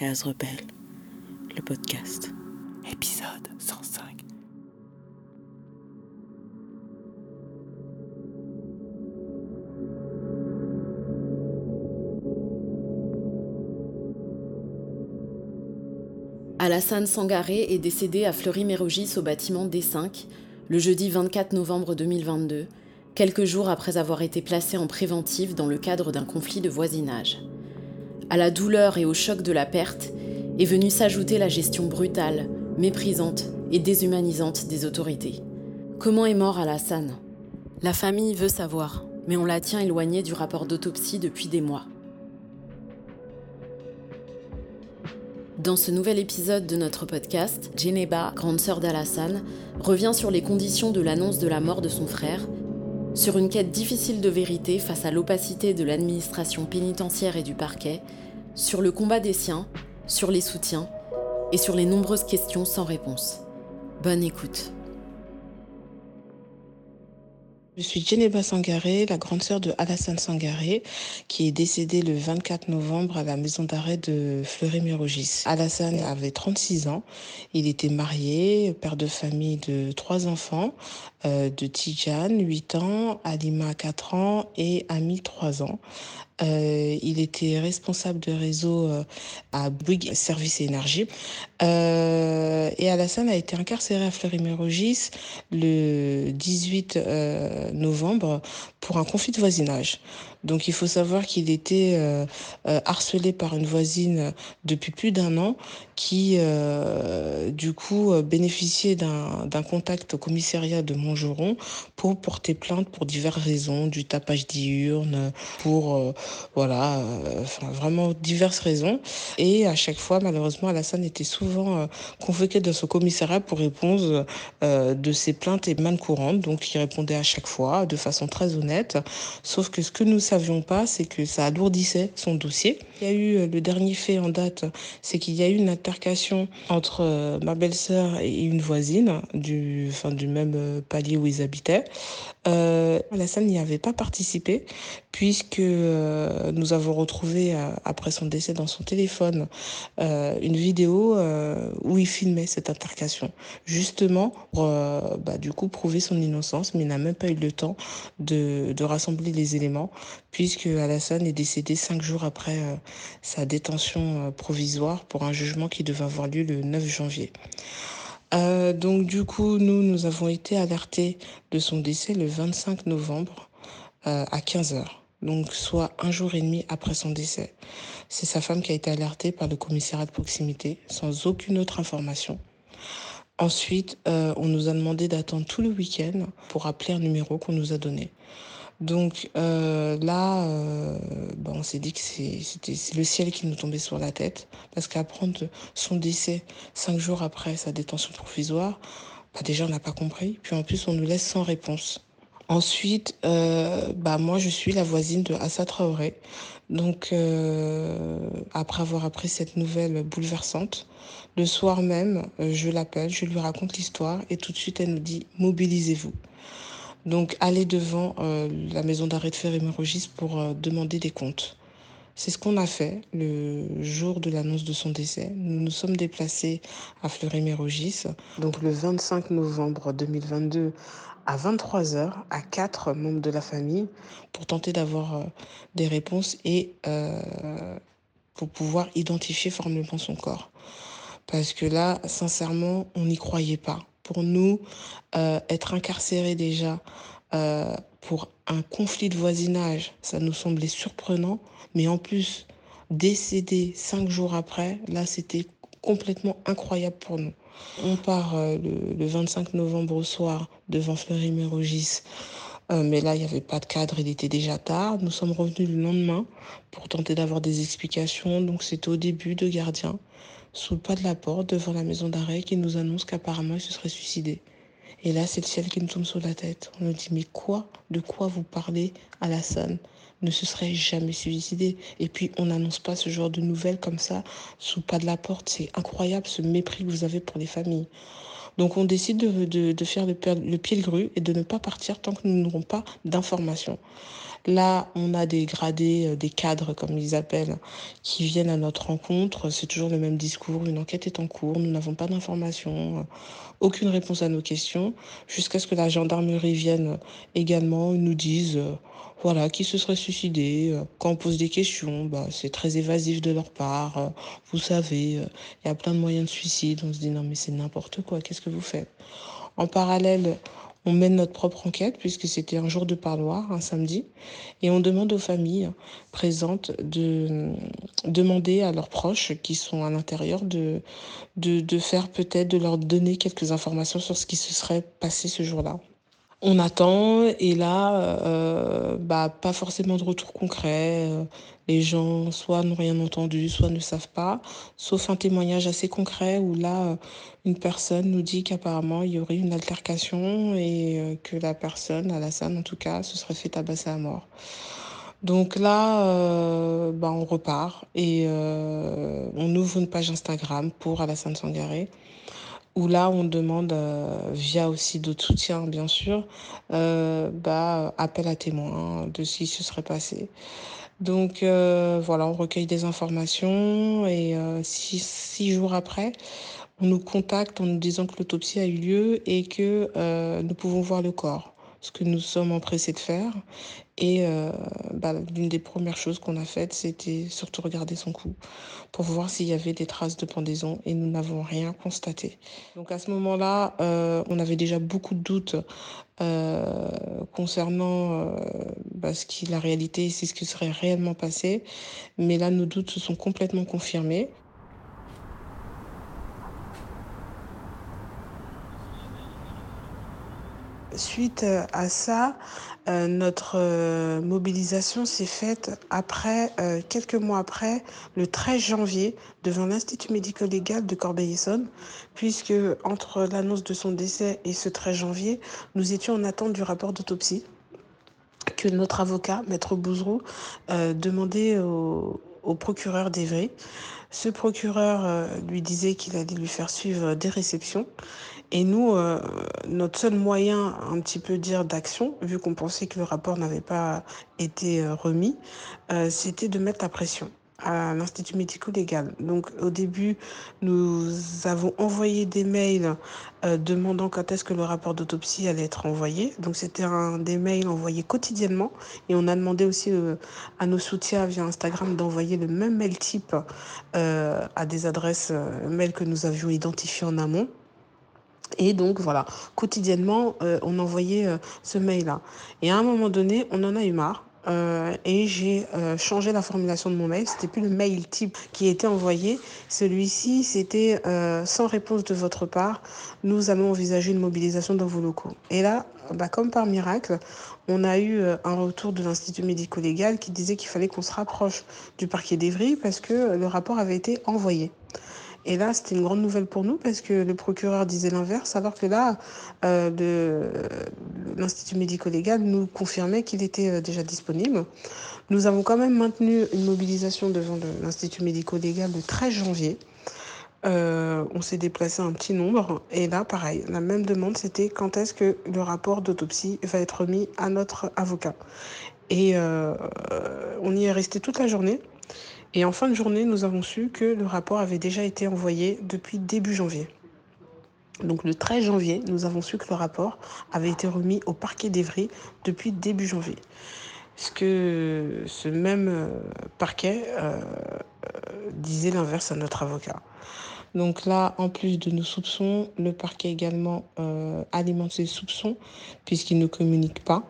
Case Rebelle, le podcast. Épisode 105. Alassane Sangaré est décédé à Fleury-Mérogis au bâtiment D5 le jeudi 24 novembre 2022, quelques jours après avoir été placé en préventive dans le cadre d'un conflit de voisinage. À la douleur et au choc de la perte est venue s'ajouter la gestion brutale, méprisante et déshumanisante des autorités. Comment est mort Alassane? La famille veut savoir, mais on la tient éloignée du rapport d'autopsie depuis des mois. Dans ce nouvel épisode de notre podcast, Geneba, grande sœur d'Alassane, revient sur les conditions de l'annonce de la mort de son frère, sur une quête difficile de vérité face à l'opacité de l'administration pénitentiaire et du parquet, sur le combat des siens, sur les soutiens et sur les nombreuses questions sans réponse. Bonne écoute. Je suis Geneva Sangaré, la grande sœur de Alassane Sangaré, qui est décédée le 24 novembre à la maison d'arrêt de Fleury-Mérogis. Alassane avait 36 ans. Il était marié, père de famille de trois enfants, euh, de Tijane, 8 ans, Alima, 4 ans et Ami, 3 ans. Euh, il était responsable de réseau euh, à Bouygues Service Énergie. Euh, et Alassane a été incarcéré à Fleury-Mérogis le 18 euh, novembre pour un conflit de voisinage. Donc il faut savoir qu'il était euh, euh, harcelé par une voisine depuis plus d'un an qui, euh, du coup, bénéficiait d'un contact au commissariat de Montgeron pour porter plainte pour diverses raisons, du tapage diurne, pour, voilà, vraiment diverses raisons. Et à chaque fois, malheureusement, Alassane était souvent convoqué dans ce commissariat pour répondre de ses plaintes et mal courantes. Donc il répondait à chaque fois de façon très honnête. Sauf que ce que nous savions pas, c'est que ça alourdissait son dossier. Il y a eu le dernier fait en date, c'est qu'il y a eu une altercation entre ma belle-sœur et une voisine du, du même palier où ils habitaient. Euh, Alassane n'y avait pas participé puisque euh, nous avons retrouvé euh, après son décès dans son téléphone euh, une vidéo où il filmait cette altercation justement pour bah, du coup prouver son innocence mais il n'a même pas eu le temps de, de rassembler les éléments puisque Alassane est décédé cinq jours après sa détention provisoire pour un jugement qui devait avoir lieu le 9 janvier. Euh, donc du coup, nous, nous avons été alertés de son décès le 25 novembre euh, à 15h, donc soit un jour et demi après son décès. C'est sa femme qui a été alertée par le commissariat de proximité sans aucune autre information. Ensuite, euh, on nous a demandé d'attendre tout le week-end pour appeler un numéro qu'on nous a donné. Donc euh, là, euh, ben on s'est dit que c'était le ciel qui nous tombait sur la tête, parce qu'apprendre son décès cinq jours après sa détention provisoire, bah déjà on n'a pas compris, puis en plus on nous laisse sans réponse. Ensuite, euh, bah moi je suis la voisine de Assa Traoré. Donc après avoir appris cette nouvelle bouleversante, le soir même, je l'appelle, je lui raconte l'histoire et tout de suite elle nous dit mobilisez-vous. Donc aller devant euh, la maison d'arrêt de Ferry-Mérogis pour euh, demander des comptes. C'est ce qu'on a fait le jour de l'annonce de son décès. Nous nous sommes déplacés à Fleury-Mérogis, donc le 25 novembre 2022 à 23h à quatre membres de la famille pour tenter d'avoir euh, des réponses et pour pouvoir identifier formellement son corps. Parce que là, sincèrement, on n'y croyait pas pour nous, euh, être incarcéré déjà euh, pour un conflit de voisinage, ça nous semblait surprenant. Mais en plus, décédé cinq jours après, là, c'était complètement incroyable pour nous. On part euh, le, le, 25 novembre au soir devant Fleury-Mérogis. Mais là, il n'y avait pas de cadre, il était déjà tard. Nous sommes revenus le lendemain pour tenter d'avoir des explications. Donc, c'était au début de gardien sous le pas de la porte devant la maison d'arrêt qui nous annonce qu'apparemment il se serait suicidé. Et là, c'est le ciel qui nous tombe sur la tête. On nous dit, mais quoi? De quoi vous parlez Alassane ne se serait jamais suicidé. Et puis, on n'annonce pas ce genre de nouvelles comme ça, sous le pas de la porte. C'est incroyable ce mépris que vous avez pour les familles. Donc on décide de, de, de faire le, le pied de grue et de ne pas partir tant que nous n'aurons pas d'informations. Là, on a des gradés, euh, des cadres, comme ils appellent, qui viennent à notre rencontre. C'est toujours le même discours. Une enquête est en cours. Nous n'avons pas d'informations, aucune réponse à nos questions, jusqu'à ce que la gendarmerie vienne également nous dise euh, voilà, qui se serait suicidé. Quand on pose des questions, bah, c'est très évasif de leur part. Vous savez, il y a plein de moyens de suicide. On se dit non, mais c'est n'importe quoi, qu'est-ce que vous faites? En parallèle, on mène notre propre enquête puisque c'était un jour de parloir, un samedi, et on demande aux familles présentes de demander à leurs proches qui sont à l'intérieur de, de, de faire peut-être, de leur donner quelques informations sur ce qui se serait passé ce jour-là. On attend et là, euh, bah, pas forcément de retour concret. Euh, les gens soit n'ont rien entendu, soit ne savent pas, sauf un témoignage assez concret où là, euh, une personne nous dit qu'apparemment il y aurait une altercation et que la personne, Alassane en tout cas, se serait fait tabasser à mort. Donc là, euh, bah, on repart et euh, on ouvre une page Instagram pour Alassane Sangaré où là on demande euh, via aussi d'autres soutiens bien sûr euh, bah, appel à témoins de ce qui se serait passé. Donc euh, voilà on recueille des informations et six, six, jours après on nous contacte en nous disant que l'autopsie a eu lieu et que nous pouvons voir le corps ce que nous sommes empressés de faire. Et euh, bah, l'une des premières choses qu'on a faites, c'était surtout regarder son cou pour voir s'il y avait des traces de pendaison et nous n'avons rien constaté. Donc à ce moment-là, euh, on avait déjà beaucoup de doutes euh, concernant bah, ce qui la réalité, c'est ce qui serait réellement passé. Mais là, nos doutes se sont complètement confirmés. Suite à ça, euh, notre euh, mobilisation s'est faite après, euh, quelques mois après, le 13 janvier, devant l'Institut médico-légal de Corbeil-Essonnes, puisque entre l'annonce de son décès et ce 13 janvier, nous étions en attente du rapport d'autopsie que notre avocat, Maître Bouzrou, demandait au, au procureur d'Evry. Ce procureur euh, lui disait qu'il allait lui faire suivre des réceptions. Et nous, euh, notre seul moyen, un petit peu dire d'action, vu qu'on pensait que le rapport n'avait pas été euh, remis, euh, c'était de mettre la pression à l'Institut médico-légal. Donc au début, nous avons envoyé des mails euh, demandant quand est-ce que le rapport d'autopsie allait être envoyé. Donc c'était un des mails envoyés quotidiennement et on a demandé aussi euh, à nos soutiens via Instagram d'envoyer le même mail type euh, à des adresses euh, mail que nous avions identifiées en amont. Et donc voilà, quotidiennement, euh, on envoyait euh, ce mail-là. Et à un moment donné, on en a eu marre. Euh, et j'ai euh, changé la formulation de mon mail. C'était plus le mail type qui était envoyé. Celui-ci, c'était sans réponse de votre part. Nous allons envisager une mobilisation dans vos locaux. Et là, bah, comme par miracle, on a eu un retour de l'Institut médico-légal qui disait qu'il fallait qu'on se rapproche du parquet d'Evry parce que le rapport avait été envoyé. Et là, c'était une grande nouvelle pour nous parce que le procureur disait l'inverse, alors que là, euh, l'Institut médico-légal nous confirmait qu'il était euh, déjà disponible. Nous avons quand même maintenu une mobilisation devant l'Institut médico-légal le 13 janvier. Euh, on s'est déplacé un petit nombre et là, pareil, la même demande, c'était quand est-ce que le rapport d'autopsie va être remis à notre avocat. Et on y est resté toute la journée. Et en fin de journée, nous avons su que le rapport avait déjà été envoyé depuis début janvier. Donc le 13 janvier, nous avons su que le rapport avait été remis au parquet d'Evry depuis début janvier. Ce que ce même parquet euh, disait l'inverse à notre avocat. Donc là, en plus de nos soupçons, le parquet également euh, alimente ses soupçons puisqu'il ne communique pas.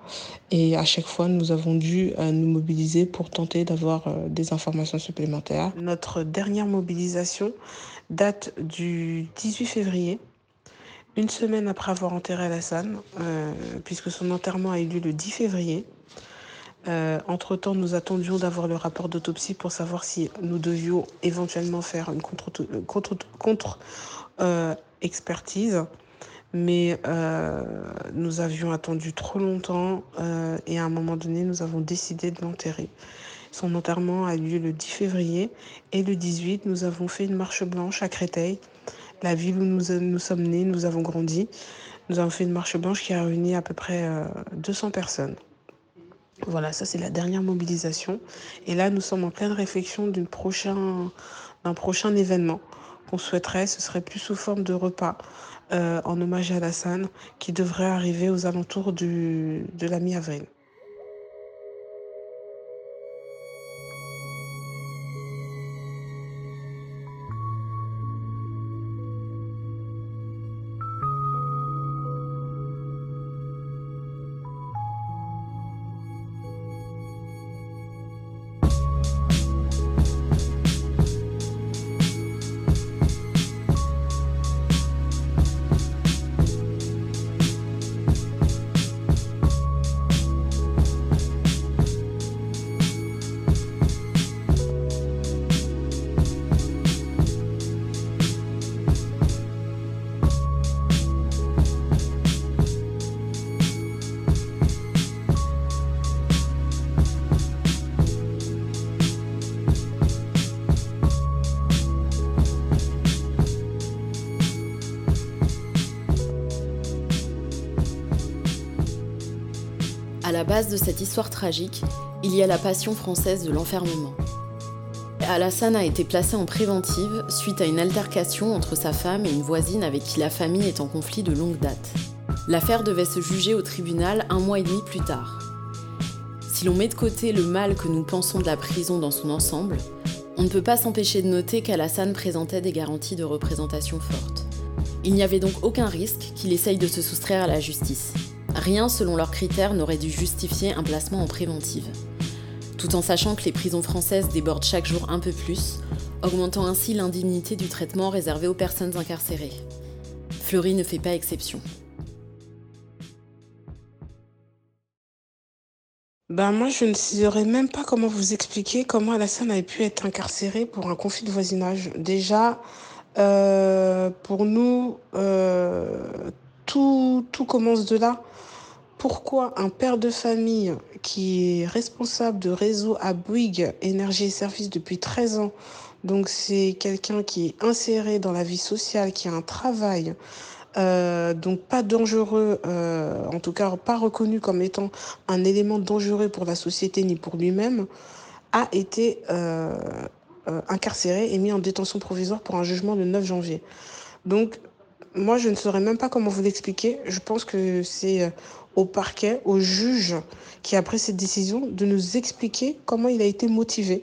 Et à chaque fois, nous avons dû euh, nous mobiliser pour tenter d'avoir euh, des informations supplémentaires. Notre dernière mobilisation date du 18 février, une semaine après avoir enterré Alassane, puisque son enterrement a eu lieu le 10 février. Euh, entre-temps, nous attendions d'avoir le rapport d'autopsie pour savoir si nous devions éventuellement faire une contre-expertise. Contre, contre, euh, mais euh, nous avions attendu trop longtemps euh, et à un moment donné, nous avons décidé de l'enterrer. Son enterrement a lieu le 10 février et le 18, nous avons fait une marche blanche à Créteil la ville où nous, nous sommes nés, nous avons grandi. Nous avons fait une marche blanche qui a réuni à peu près 200 euh, personnes. Voilà, ça c'est la dernière mobilisation. Et là, nous sommes en pleine réflexion d'un prochain, événement qu'on souhaiterait. Ce serait plus sous forme de repas euh, en hommage à Alassane qui devrait arriver aux alentours de la mi-avril. Base de cette histoire tragique, il y a la passion française de l'enfermement. Alassane a été placé en préventive suite à une altercation entre sa femme et une voisine avec qui la famille est en conflit de longue date. L'affaire devait se juger au tribunal un mois et demi plus tard. Si l'on met de côté le mal que nous pensons de la prison dans son ensemble, on ne peut pas s'empêcher de noter qu'Alassane présentait des garanties de représentation fortes. Il n'y avait donc aucun risque qu'il essaye de se soustraire à la justice. Rien selon leurs critères n'aurait dû justifier un placement en préventive. Tout en sachant que les prisons françaises débordent chaque jour un peu plus, augmentant ainsi l'indignité du traitement réservé aux personnes incarcérées. Fleury ne fait pas exception. Ben moi, je ne saurais même pas comment vous expliquer comment Alassane avait pu être incarcéré pour un conflit de voisinage. Déjà, euh, pour nous, euh, tout, tout commence de là. Pourquoi un père de famille qui est responsable de réseau à Bouygues Énergie et Services depuis 13 ans, donc c'est quelqu'un qui est inséré dans la vie sociale, qui a un travail, euh, donc pas dangereux, euh, en tout cas pas reconnu comme étant un élément dangereux pour la société ni pour lui-même, a été euh, incarcéré et mis en détention provisoire pour un jugement le 9 janvier. Donc moi, je ne saurais même pas comment vous l'expliquer. Je pense que c'est au parquet, au juge qui a pris cette décision de nous expliquer comment il a été motivé.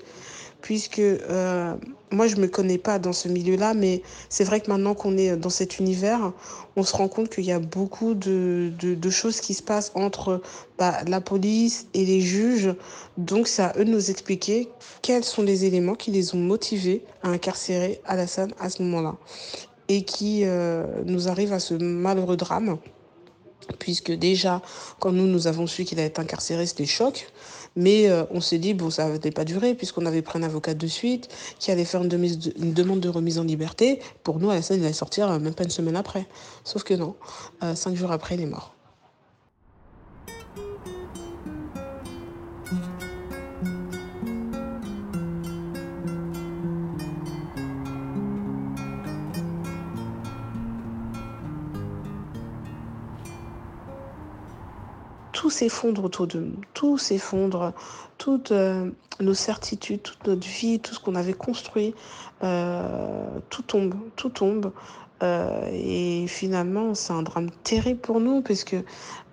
Puisque euh, moi, je ne me connais pas dans ce milieu-là, mais c'est vrai que maintenant qu'on est dans cet univers, on se rend compte qu'il y a beaucoup de, de, choses qui se passent entre bah, la police et les juges. Donc, c'est à eux de nous expliquer quels sont les éléments qui les ont motivés à incarcérer Alassane à ce moment-là. Et qui euh, nous arrivent à ce malheureux drame puisque déjà, quand nous, nous avons su qu'il allait être incarcéré, c'était choc. Mais euh, on s'est dit, bon, ça n'allait pas durer, puisqu'on avait pris un avocat de suite qui allait faire une, demande de remise en liberté. Pour nous, Alassane, il allait sortir euh, même pas une semaine après. Sauf que non, cinq jours après, il est mort. S'effondre autour de nous, tout s'effondre, toutes euh, nos certitudes, toute notre vie, tout ce qu'on avait construit, euh, tout tombe, tout tombe. Euh, et finalement, c'est un drame terrible pour nous, parce que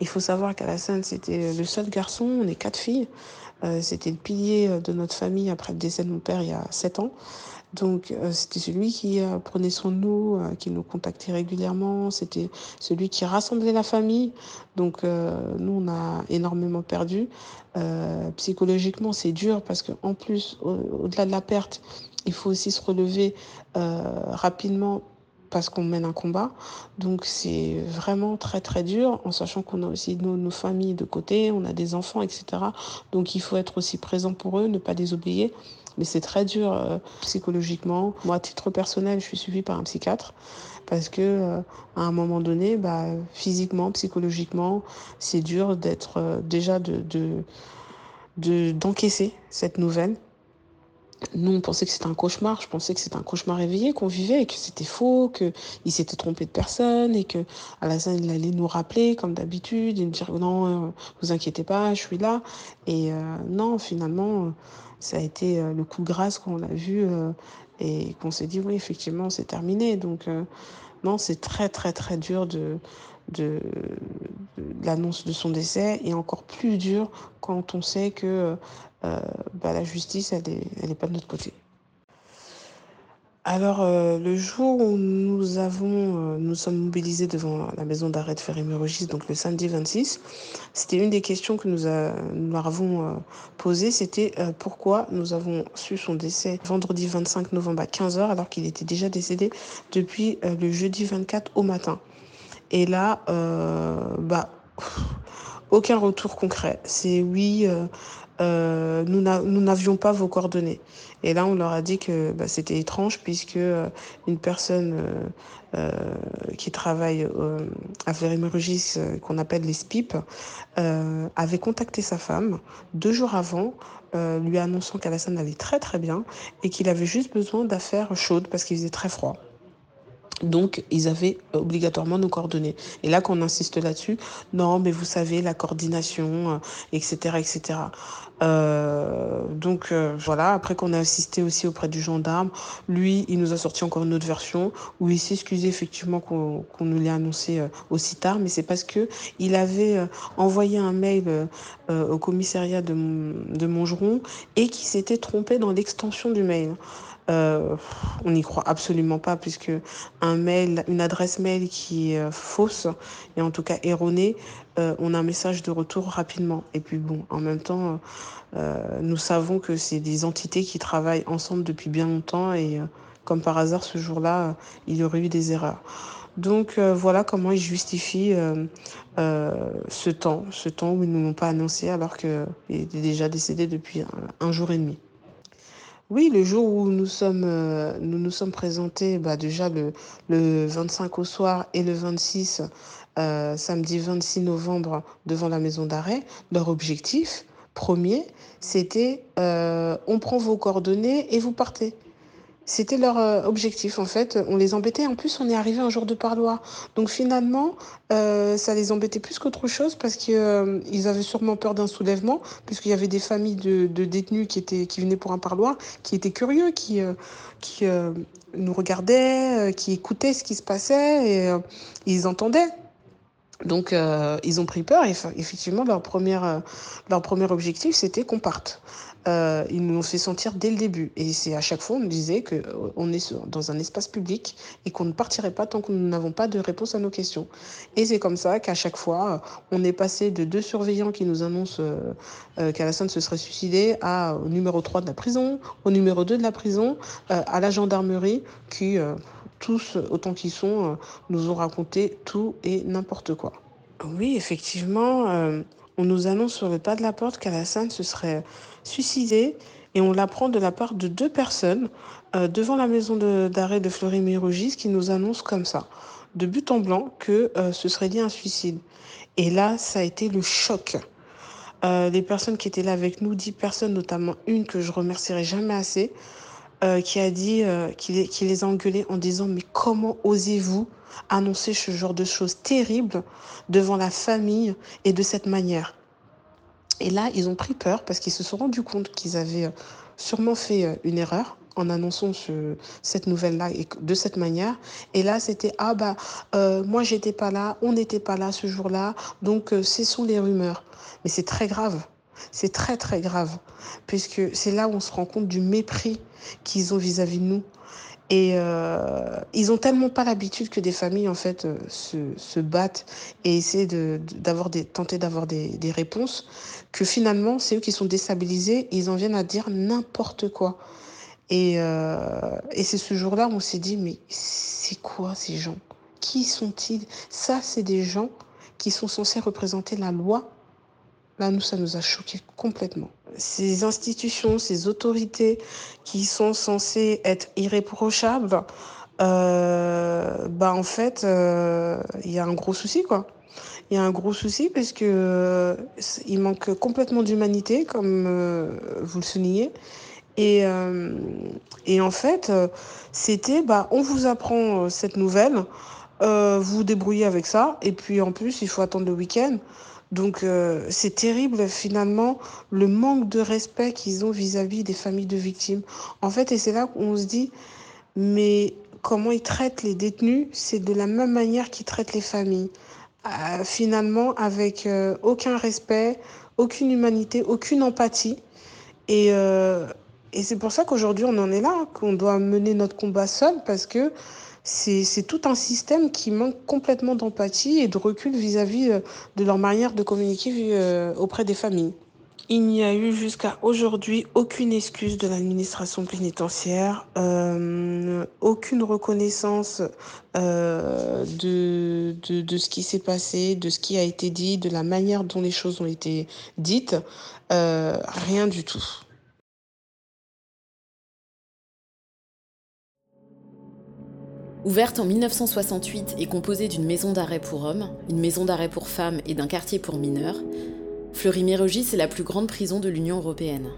il faut savoir qu'Alassane, c'était le seul garçon, on est quatre filles. C'était le pilier de notre famille après le décès de mon père il y a sept ans. Donc euh, c'était celui qui euh, prenait soin de nous, euh, qui nous contactait régulièrement, c'était celui qui rassemblait la famille. Donc nous, on a énormément perdu. psychologiquement, c'est dur parce qu'en plus, au-delà de la perte, il faut aussi se relever rapidement parce qu'on mène un combat. Donc c'est vraiment très très dur, en sachant qu'on a aussi nos, familles de côté, on a des enfants, etc. Donc il faut être aussi présent pour eux, ne pas les oublier mais c'est très dur euh, psychologiquement. Moi, à titre personnel, je suis suivie par un psychiatre parce que euh, à un moment donné, bah, physiquement, psychologiquement, c'est dur d'être euh, déjà de, de, d'encaisser cette nouvelle nous, on pensait que c'était un cauchemar. Je pensais que c'était un cauchemar réveillé qu'on vivait que c'était faux, qu'il s'était trompé de personne et que Alassane il allait nous rappeler comme d'habitude et nous dire non, euh, vous inquiétez pas, je suis là. Et euh, non, finalement, ça a été euh, le coup de grâce qu'on a vu et qu'on s'est dit oui, effectivement, c'est terminé. Donc non, c'est très très très dur de, de, l'annonce de son décès et encore plus dur quand on sait que euh, bah, la justice, elle n'est elle est pas de notre côté. Alors, euh, le jour où nous avons, euh, nous sommes mobilisés devant la maison d'arrêt de Ferry-Mérogis, donc le samedi 26, c'était une des questions que nous, nous avons euh, posées, c'était pourquoi nous avons su son décès vendredi 25 novembre à 15h, alors qu'il était déjà décédé depuis le jeudi 24 au matin. Et là, bah, aucun retour concret. C'est oui, euh, nous n'avions pas vos coordonnées. Et là, on leur a dit que bah, c'était étrange puisque euh, une personne euh, euh qui travaille à Fleury-Mérogis, qu'on appelle les SPIP, avait contacté sa femme deux jours avant, lui annonçant qu'Alassane allait très très bien et qu'il avait juste besoin d'affaires chaudes parce qu'il faisait très froid. Donc, ils avaient obligatoirement nos coordonnées. Et là, qu'on insiste là-dessus, non, mais vous savez, la coordination, etc., etc. Euh, donc euh, voilà, après qu'on a assisté aussi auprès du gendarme, lui, il nous a sorti encore une autre version où il s'est excusé effectivement qu'on nous l'ait annoncé euh, aussi tard, mais c'est parce que il avait euh, envoyé un mail au commissariat de, de Montgeron et qui s'était trompé dans l'extension du mail. Euh, on n'y croit absolument pas puisque un mail, une adresse mail qui est fausse et en tout cas erronée, euh, on a un message de retour rapidement. Et puis bon, en même temps, euh, nous savons que c'est des entités qui travaillent ensemble depuis bien longtemps et euh, comme par hasard ce jour-là, il y aurait eu des erreurs. Donc voilà comment ils justifient ce temps, ce temps où ils ne l'ont pas annoncé alors qu'il est déjà décédé depuis un jour et demi. Oui, le jour où nous sommes, euh, nous sommes présentés, bah déjà le, le 25 au soir et le 26, euh, samedi 26 novembre, devant la maison d'arrêt, leur objectif premier, c'était euh, on prend vos coordonnées et vous partez. C'était leur euh, objectif en fait. On les embêtait. En plus, on est arrivé un jour de parloir. Donc finalement, euh, ça les embêtait plus qu'autre chose parce qu'ils euh, avaient sûrement peur d'un soulèvement, puisqu'il y avait des familles de, détenus qui, étaient, qui venaient pour un parloir, qui étaient curieux, qui, qui nous regardaient, qui écoutaient ce qui se passait et ils entendaient. Donc ils ont pris peur effectivement leur, première, leur premier objectif c'était qu'on parte euh, ils nous l'ont fait sentir dès le début. Et c'est à chaque fois, on nous disait qu'on euh, est dans un espace public et qu'on ne partirait pas tant que nous n'avons pas de réponse à nos questions. Et c'est comme ça qu'à chaque fois, on est passé de deux surveillants qui nous annoncent euh, euh qu'Alassane se serait suicidé à, au numéro 3 de la prison, au numéro 2 de la prison, euh, à la gendarmerie qui, euh, tous, autant qu'ils sont, nous ont raconté tout et n'importe quoi. Oui, effectivement, on nous annonce sur le pas de la porte qu'Alassane se serait suicidé et on l'apprend de la part de deux personnes euh, devant la maison d'arrêt de, Fleury-Mérogis qui nous annoncent comme ça, de but en blanc, que euh, ce serait lié à un suicide. Et là, ça a été le choc. Euh, les personnes qui étaient là avec nous, dix personnes, notamment une que je remercierai jamais assez, euh, qui a dit, euh, les, a engueulés en disant mais comment osez-vous annoncer ce genre de choses terribles devant la famille et de cette manière? Et là, ils ont pris peur parce qu'ils se sont rendus compte qu'ils avaient euh, sûrement fait euh, une erreur en annonçant ce, cette nouvelle-là et de cette manière. Et là, c'était ah bah moi j'étais pas là, on n'était pas là ce jour-là, donc ce sont les rumeurs. Mais c'est très grave. C'est très très grave puisque c'est là où on se rend compte du mépris qu'ils ont vis-à-vis -vis de nous. Et euh, ils ont tellement pas l'habitude que des familles en fait euh, se, se, battent et essaient de, d'avoir des, tenter d'avoir des, des, réponses, que finalement c'est eux qui sont déstabilisés ils en viennent à dire n'importe quoi. Et, euh, et c'est ce jour-là où on s'est dit mais c'est quoi ces gens? Qui sont-ils? Ça c'est des gens qui sont censés représenter la loi. Là nous ça nous a choqués complètement ces institutions, ces autorités qui sont censées être irréprochables, euh, bah en fait, il euh, y a un gros souci quoi. Il y a un gros souci parce que euh, il manque complètement d'humanité, comme euh, vous le soulignez, Et, et en fait, c'était, bah, on vous apprend cette nouvelle, vous vous débrouillez avec ça, et puis en plus, il faut attendre le week-end. Donc c'est terrible finalement le manque de respect qu'ils ont vis-à-vis -vis des familles de victimes. En fait, et c'est là qu'on se dit, mais comment ils traitent les détenus, c'est de la même manière qu'ils traitent les familles. Euh, finalement, avec euh, aucun respect, aucune humanité, aucune empathie. Et, euh, et c'est pour ça qu'aujourd'hui, on en est là, qu'on doit mener notre combat seul, parce que c'est tout un système qui manque complètement d'empathie et de recul vis-à-vis -vis de leur manière de communiquer auprès des familles. Il n'y a eu jusqu'à aujourd'hui aucune excuse de l'administration pénitentiaire, euh, aucune reconnaissance euh, de, ce qui s'est passé, de ce qui a été dit, de la manière dont les choses ont été dites, euh, rien du tout. Ouverte en 1968 et composée d'une maison d'arrêt pour hommes, une maison d'arrêt pour femmes et d'un quartier pour mineurs, Fleury-Mérogis est la plus grande prison de l'Union européenne.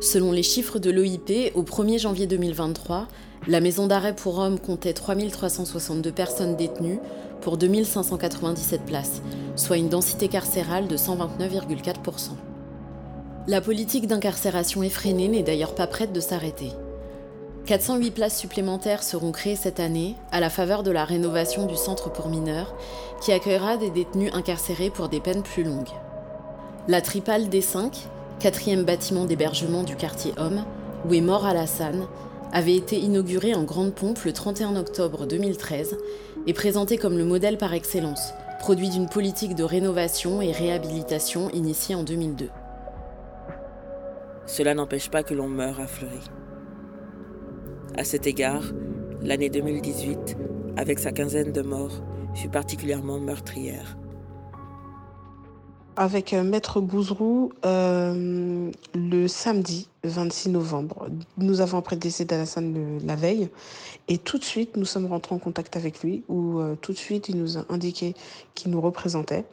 Selon les chiffres de l'OIP, au 1er janvier 2023, la maison d'arrêt pour hommes comptait 3362 personnes détenues pour 2597 places, soit une densité carcérale de 129,4%. La politique d'incarcération effrénée n'est d'ailleurs pas prête de s'arrêter. 408 places supplémentaires seront créées cette année à la faveur de la rénovation du centre pour mineurs qui accueillera des détenus incarcérés pour des peines plus longues. La Tripale des 5, quatrième bâtiment d'hébergement du quartier Homme, où est mort Alassane, avait été inaugurée en grande pompe le 31 octobre 2013 et présentée comme le modèle par excellence, produit d'une politique de rénovation et réhabilitation initiée en 2002. Cela n'empêche pas que l'on meure à Fleury. À cet égard, l'année 2018, avec sa quinzaine de morts, fut particulièrement meurtrière avec euh, Maître Bouzrou euh, le samedi 26 novembre. Nous avons appris le décès d'Alassane la veille et tout de suite nous sommes rentrés en contact avec lui où euh, tout de suite il nous a indiqué qu'il nous représentait.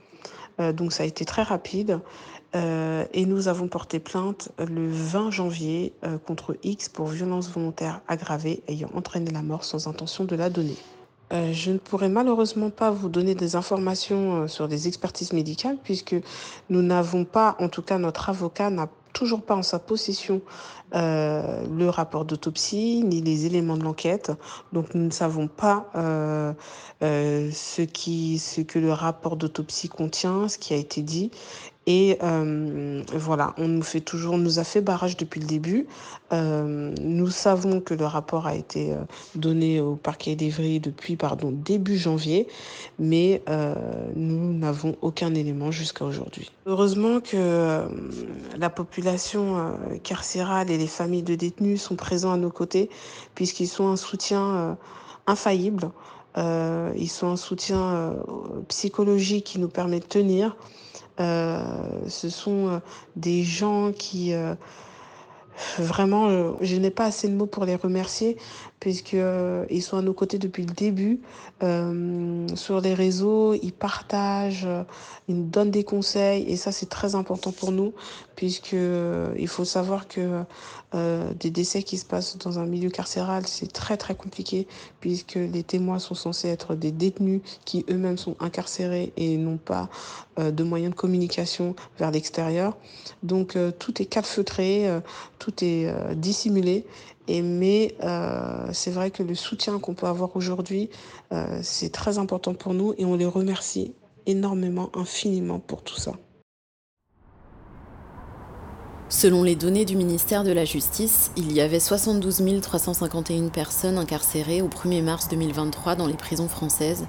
donc ça a été très rapide et nous avons porté plainte le 20 janvier contre X pour violence volontaire aggravée ayant entraîné la mort sans intention de la donner. Euh, je ne pourrai malheureusement pas vous donner des informations euh, sur des expertises médicales puisque nous n'avons pas, en tout cas notre avocat n'a toujours pas en sa possession euh, le rapport d'autopsie ni les éléments de l'enquête. Donc nous ne savons pas euh, euh, ce que le rapport d'autopsie contient, ce qui a été dit. Et euh, voilà, on nous fait toujours, nous a fait barrage depuis le début. Euh, nous savons que le rapport a été euh, donné au parquet d'Evry depuis pardon début janvier, mais nous n'avons aucun élément jusqu'à aujourd'hui. Heureusement que la population carcérale et les familles de détenus sont présents à nos côtés, puisqu'ils sont un soutien infaillible. ils sont un soutien psychologique qui nous permet de tenir. Euh, ce sont euh, des gens qui euh, vraiment, je n'ai pas assez de mots pour les remercier puisqu'ils sont à nos côtés depuis le début. sur les réseaux, ils partagent, ils nous donnent des conseils et ça c'est très important pour nous puisque il faut savoir que euh, des décès qui se passent dans un milieu carcéral, c'est très très compliqué puisque les témoins sont censés être des détenus qui eux-mêmes sont incarcérés et n'ont pas euh, de moyens de communication vers l'extérieur. Donc euh, tout est calfeutré, euh, tout est euh, dissimulé. Mais c'est vrai que le soutien qu'on peut avoir aujourd'hui, c'est très important pour nous et on les remercie énormément, infiniment pour tout ça. Selon les données du ministère de la Justice, il y avait 72 351 personnes incarcérées au 1er mars 2023 dans les prisons françaises,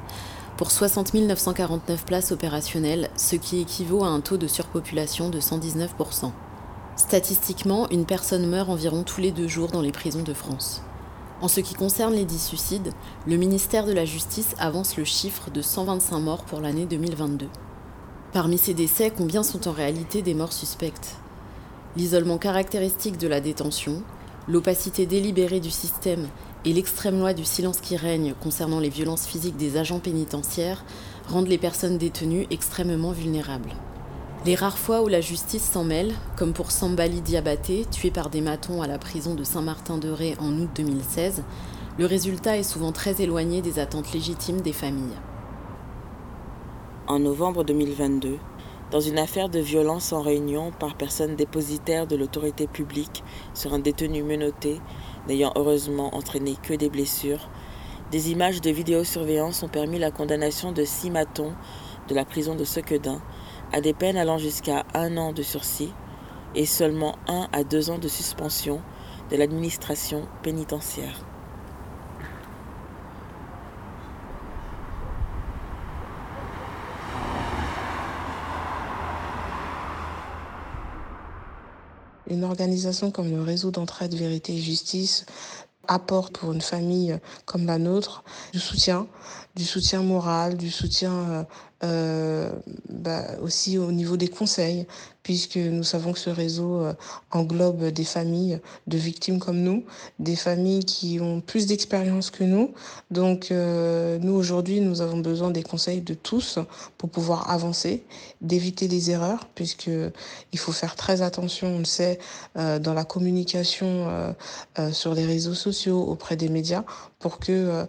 pour 60 949 places opérationnelles, ce qui équivaut à un taux de surpopulation de 119%. Statistiquement, une personne meurt environ tous les deux jours dans les prisons de France. En ce qui concerne les dits suicides, le ministère de la Justice avance le chiffre de 125 morts pour l'année 2022. Parmi ces décès, combien sont en réalité des morts suspectes? L'isolement caractéristique de la détention, l'opacité délibérée du système et l'extrême loi du silence qui règne concernant les violences physiques des agents pénitentiaires rendent les personnes détenues extrêmement vulnérables. Les rares fois où la justice s'en mêle, comme pour Sambali Diabaté, tué par des matons à la prison de Saint-Martin-de-Ré en août 2016, le résultat est souvent très éloigné des attentes légitimes des familles. En novembre 2022, dans une affaire de violence en réunion par personne dépositaire de l'autorité publique sur un détenu menotté, n'ayant heureusement entraîné que des blessures, des images de vidéosurveillance ont permis la condamnation de six matons de la prison de Sequedin à des peines allant jusqu'à un an de sursis et seulement un à deux ans de suspension de l'administration pénitentiaire. Une organisation comme le réseau d'entraide vérité et justice apporte pour une famille comme la nôtre du soutien, du soutien moral, du soutien euh, euh, bah, aussi au niveau des conseils, puisque nous savons que ce réseau euh, englobe des familles de victimes comme nous, des familles qui ont plus d'expérience que nous. Donc euh, nous aujourd'hui, nous avons besoin des conseils de tous pour pouvoir avancer, d'éviter les erreurs, puisque il faut faire très attention, on le sait, dans la communication sur les réseaux sociaux auprès des médias, pour que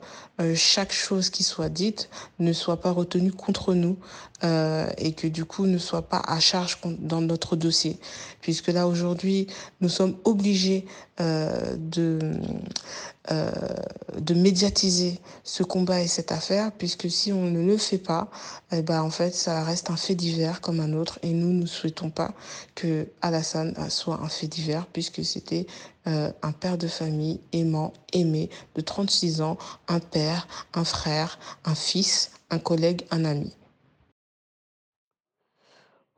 chaque chose qui soit dite ne soit pas retenue contre nous nous euh, et que du coup ne soit pas à charge dans notre dossier. Puisque là aujourd'hui, nous sommes obligés euh, de, euh, de médiatiser ce combat et cette affaire, puisque si on ne le fait pas, eh ben, en fait, ça reste un fait divers comme un autre. Et nous ne souhaitons pas que Alassane soit un fait divers, puisque c'était un père de famille aimant, aimé, de 36 ans, un père, un frère, un fils, un collègue, un ami.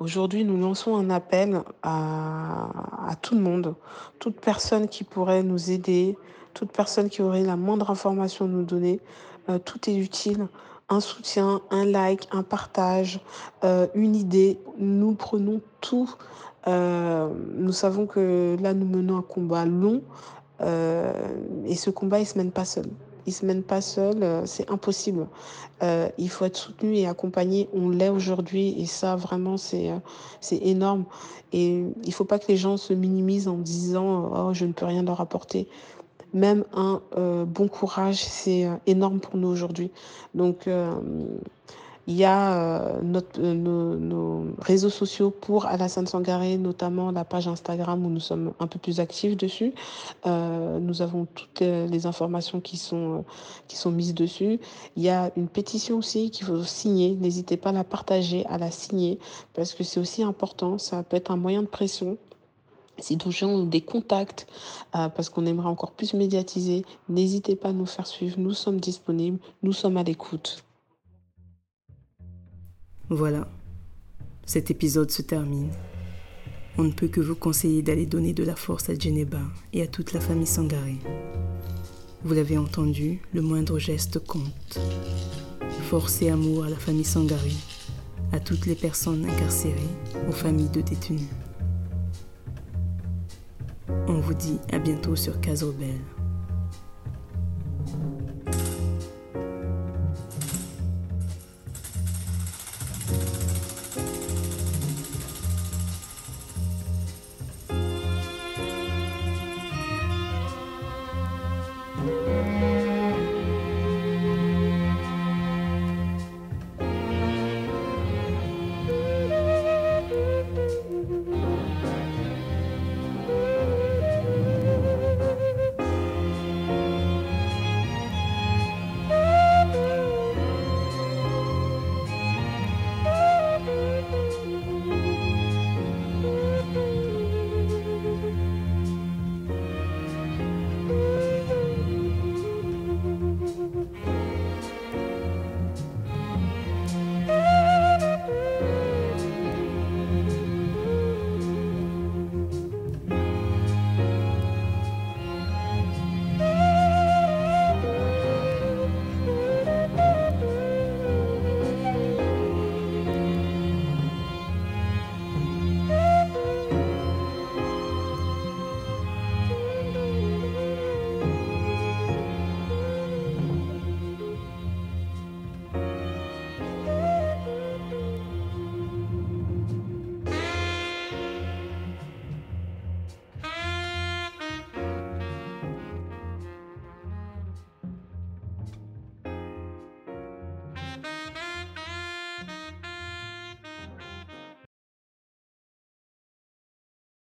Aujourd'hui, nous lançons un appel à, tout le monde, toute personne qui pourrait nous aider, toute personne qui aurait la moindre information à nous donner. Euh, tout est utile. Un soutien, un like, un partage, euh, une idée. Nous prenons tout. Euh, nous savons que là, nous menons un combat long et ce combat, il ne se mène pas seul il se mène pas seul, euh, c'est impossible. Euh, il faut être soutenu et accompagné. On l'est aujourd'hui et ça vraiment c'est euh, c'est énorme. Et il faut pas que les gens se minimisent en disant oh je ne peux rien leur apporter. Même un bon courage c'est énorme pour nous aujourd'hui. Donc il y a euh, euh, nos, réseaux sociaux pour Alassane Sangaré, notamment la page Instagram où nous sommes un peu plus actifs dessus. Euh, nous avons toutes les informations qui sont, qui sont mises dessus. Il y a une pétition aussi qu'il faut signer. N'hésitez pas à la partager, à la signer, parce que c'est aussi important. Ça peut être un moyen de pression si d'autres gens des contacts, parce qu'on aimerait encore plus médiatiser, n'hésitez pas à nous faire suivre. Nous sommes disponibles, nous sommes à l'écoute. Voilà, cet épisode se termine. On ne peut que vous conseiller d'aller donner de la force à Djeneba et à toute la famille Sangaré. Vous l'avez entendu, le moindre geste compte. Force et amour à la famille Sangaré, à toutes les personnes incarcérées, aux familles de détenus. On vous dit à bientôt sur Casobel.